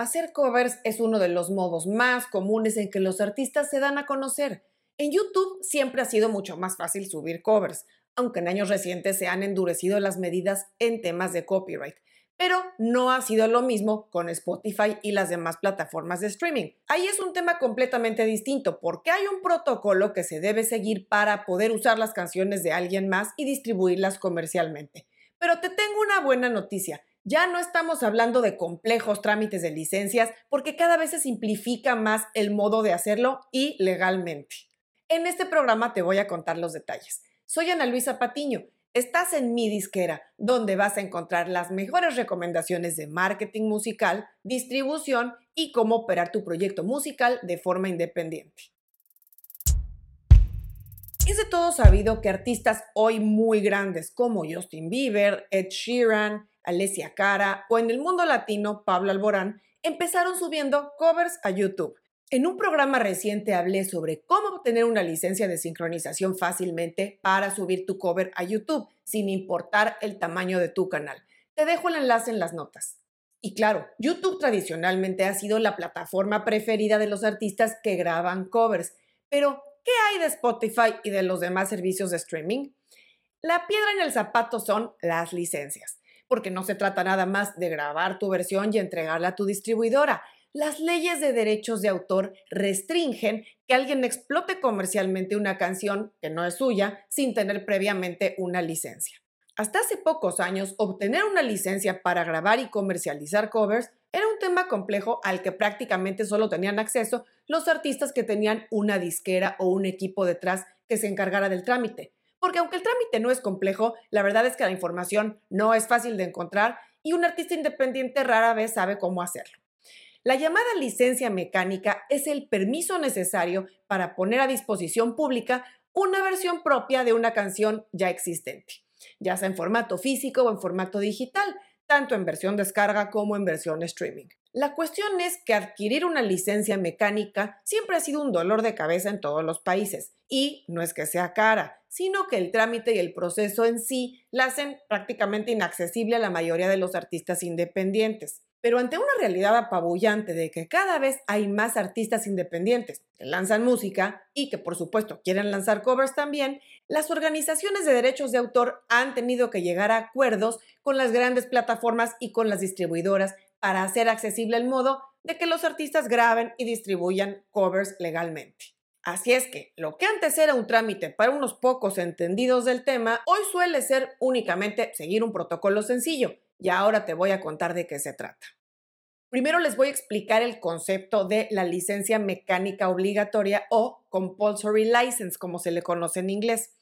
Hacer covers es uno de los modos más comunes en que los artistas se dan a conocer. En YouTube siempre ha sido mucho más fácil subir covers, aunque en años recientes se han endurecido las medidas en temas de copyright. Pero no ha sido lo mismo con Spotify y las demás plataformas de streaming. Ahí es un tema completamente distinto porque hay un protocolo que se debe seguir para poder usar las canciones de alguien más y distribuirlas comercialmente. Pero te tengo una buena noticia. Ya no estamos hablando de complejos trámites de licencias porque cada vez se simplifica más el modo de hacerlo y legalmente. En este programa te voy a contar los detalles. Soy Ana Luisa Patiño. Estás en mi disquera, donde vas a encontrar las mejores recomendaciones de marketing musical, distribución y cómo operar tu proyecto musical de forma independiente. Es de todo sabido que artistas hoy muy grandes como Justin Bieber, Ed Sheeran, Alessia Cara o en el mundo latino Pablo Alborán empezaron subiendo covers a YouTube. En un programa reciente hablé sobre cómo obtener una licencia de sincronización fácilmente para subir tu cover a YouTube, sin importar el tamaño de tu canal. Te dejo el enlace en las notas. Y claro, YouTube tradicionalmente ha sido la plataforma preferida de los artistas que graban covers. Pero, ¿qué hay de Spotify y de los demás servicios de streaming? La piedra en el zapato son las licencias porque no se trata nada más de grabar tu versión y entregarla a tu distribuidora. Las leyes de derechos de autor restringen que alguien explote comercialmente una canción que no es suya sin tener previamente una licencia. Hasta hace pocos años, obtener una licencia para grabar y comercializar covers era un tema complejo al que prácticamente solo tenían acceso los artistas que tenían una disquera o un equipo detrás que se encargara del trámite porque aunque el trámite no es complejo, la verdad es que la información no es fácil de encontrar y un artista independiente rara vez sabe cómo hacerlo. La llamada licencia mecánica es el permiso necesario para poner a disposición pública una versión propia de una canción ya existente, ya sea en formato físico o en formato digital, tanto en versión descarga como en versión streaming. La cuestión es que adquirir una licencia mecánica siempre ha sido un dolor de cabeza en todos los países y no es que sea cara, sino que el trámite y el proceso en sí la hacen prácticamente inaccesible a la mayoría de los artistas independientes. Pero ante una realidad apabullante de que cada vez hay más artistas independientes que lanzan música y que por supuesto quieren lanzar covers también, las organizaciones de derechos de autor han tenido que llegar a acuerdos con las grandes plataformas y con las distribuidoras para hacer accesible el modo de que los artistas graben y distribuyan covers legalmente. Así es que lo que antes era un trámite para unos pocos entendidos del tema, hoy suele ser únicamente seguir un protocolo sencillo, y ahora te voy a contar de qué se trata. Primero les voy a explicar el concepto de la licencia mecánica obligatoria o compulsory license, como se le conoce en inglés.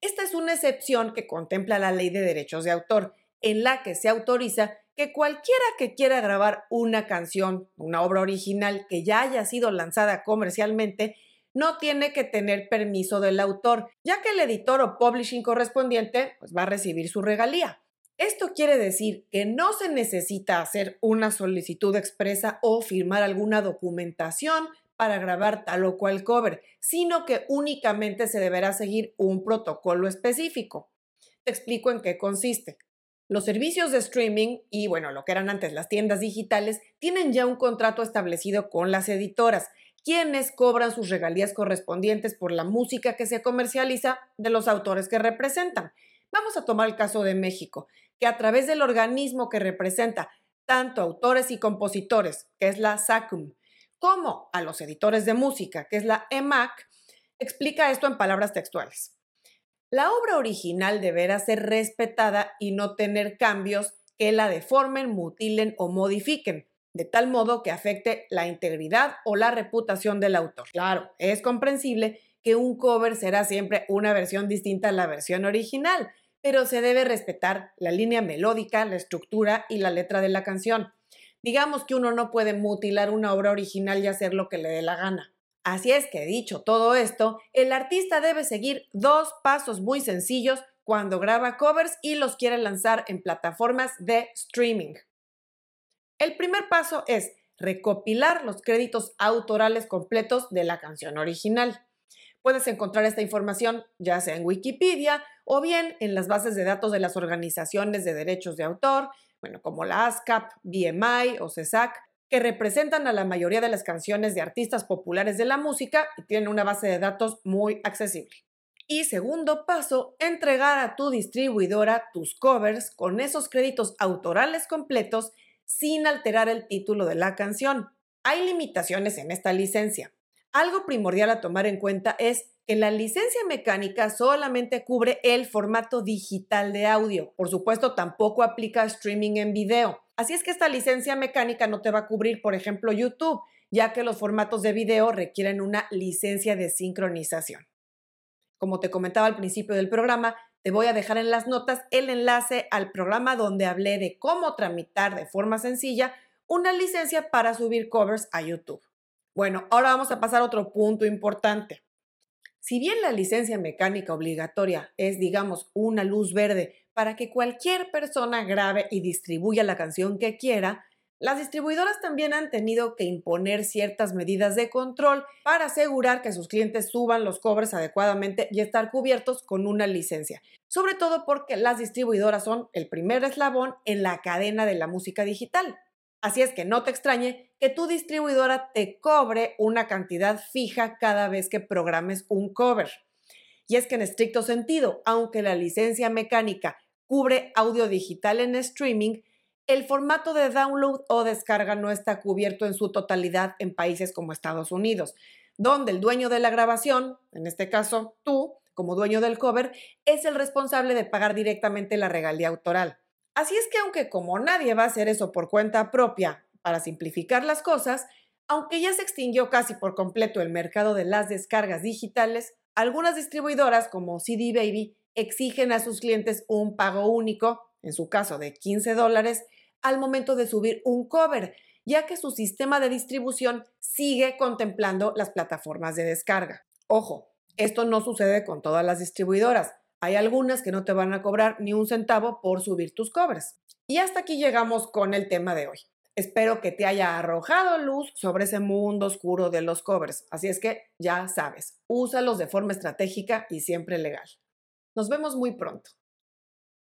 Esta es una excepción que contempla la ley de derechos de autor, en la que se autoriza que cualquiera que quiera grabar una canción, una obra original que ya haya sido lanzada comercialmente, no tiene que tener permiso del autor, ya que el editor o publishing correspondiente pues, va a recibir su regalía. Esto quiere decir que no se necesita hacer una solicitud expresa o firmar alguna documentación para grabar tal o cual cover, sino que únicamente se deberá seguir un protocolo específico. Te explico en qué consiste. Los servicios de streaming y, bueno, lo que eran antes las tiendas digitales, tienen ya un contrato establecido con las editoras, quienes cobran sus regalías correspondientes por la música que se comercializa de los autores que representan. Vamos a tomar el caso de México, que a través del organismo que representa tanto autores y compositores, que es la SACUM, como a los editores de música, que es la EMAC, explica esto en palabras textuales. La obra original deberá ser respetada y no tener cambios que la deformen, mutilen o modifiquen, de tal modo que afecte la integridad o la reputación del autor. Claro, es comprensible que un cover será siempre una versión distinta a la versión original, pero se debe respetar la línea melódica, la estructura y la letra de la canción. Digamos que uno no puede mutilar una obra original y hacer lo que le dé la gana. Así es que dicho todo esto, el artista debe seguir dos pasos muy sencillos cuando graba covers y los quiere lanzar en plataformas de streaming. El primer paso es recopilar los créditos autorales completos de la canción original. Puedes encontrar esta información ya sea en Wikipedia o bien en las bases de datos de las organizaciones de derechos de autor, bueno, como la ASCAP, BMI o CESAC, que representan a la mayoría de las canciones de artistas populares de la música y tienen una base de datos muy accesible. Y segundo paso, entregar a tu distribuidora tus covers con esos créditos autorales completos sin alterar el título de la canción. Hay limitaciones en esta licencia. Algo primordial a tomar en cuenta es que la licencia mecánica solamente cubre el formato digital de audio. Por supuesto, tampoco aplica streaming en video. Así es que esta licencia mecánica no te va a cubrir, por ejemplo, YouTube, ya que los formatos de video requieren una licencia de sincronización. Como te comentaba al principio del programa, te voy a dejar en las notas el enlace al programa donde hablé de cómo tramitar de forma sencilla una licencia para subir covers a YouTube. Bueno, ahora vamos a pasar a otro punto importante. Si bien la licencia mecánica obligatoria es, digamos, una luz verde para que cualquier persona grabe y distribuya la canción que quiera, las distribuidoras también han tenido que imponer ciertas medidas de control para asegurar que sus clientes suban los covers adecuadamente y estar cubiertos con una licencia. Sobre todo porque las distribuidoras son el primer eslabón en la cadena de la música digital. Así es que no te extrañe que tu distribuidora te cobre una cantidad fija cada vez que programes un cover. Y es que en estricto sentido, aunque la licencia mecánica cubre audio digital en streaming, el formato de download o descarga no está cubierto en su totalidad en países como Estados Unidos, donde el dueño de la grabación, en este caso tú, como dueño del cover, es el responsable de pagar directamente la regalía autoral. Así es que aunque como nadie va a hacer eso por cuenta propia para simplificar las cosas, aunque ya se extinguió casi por completo el mercado de las descargas digitales, algunas distribuidoras como CD Baby exigen a sus clientes un pago único, en su caso de 15 dólares, al momento de subir un cover, ya que su sistema de distribución sigue contemplando las plataformas de descarga. Ojo, esto no sucede con todas las distribuidoras. Hay algunas que no te van a cobrar ni un centavo por subir tus covers. Y hasta aquí llegamos con el tema de hoy. Espero que te haya arrojado luz sobre ese mundo oscuro de los covers. Así es que ya sabes, úsalos de forma estratégica y siempre legal. Nos vemos muy pronto.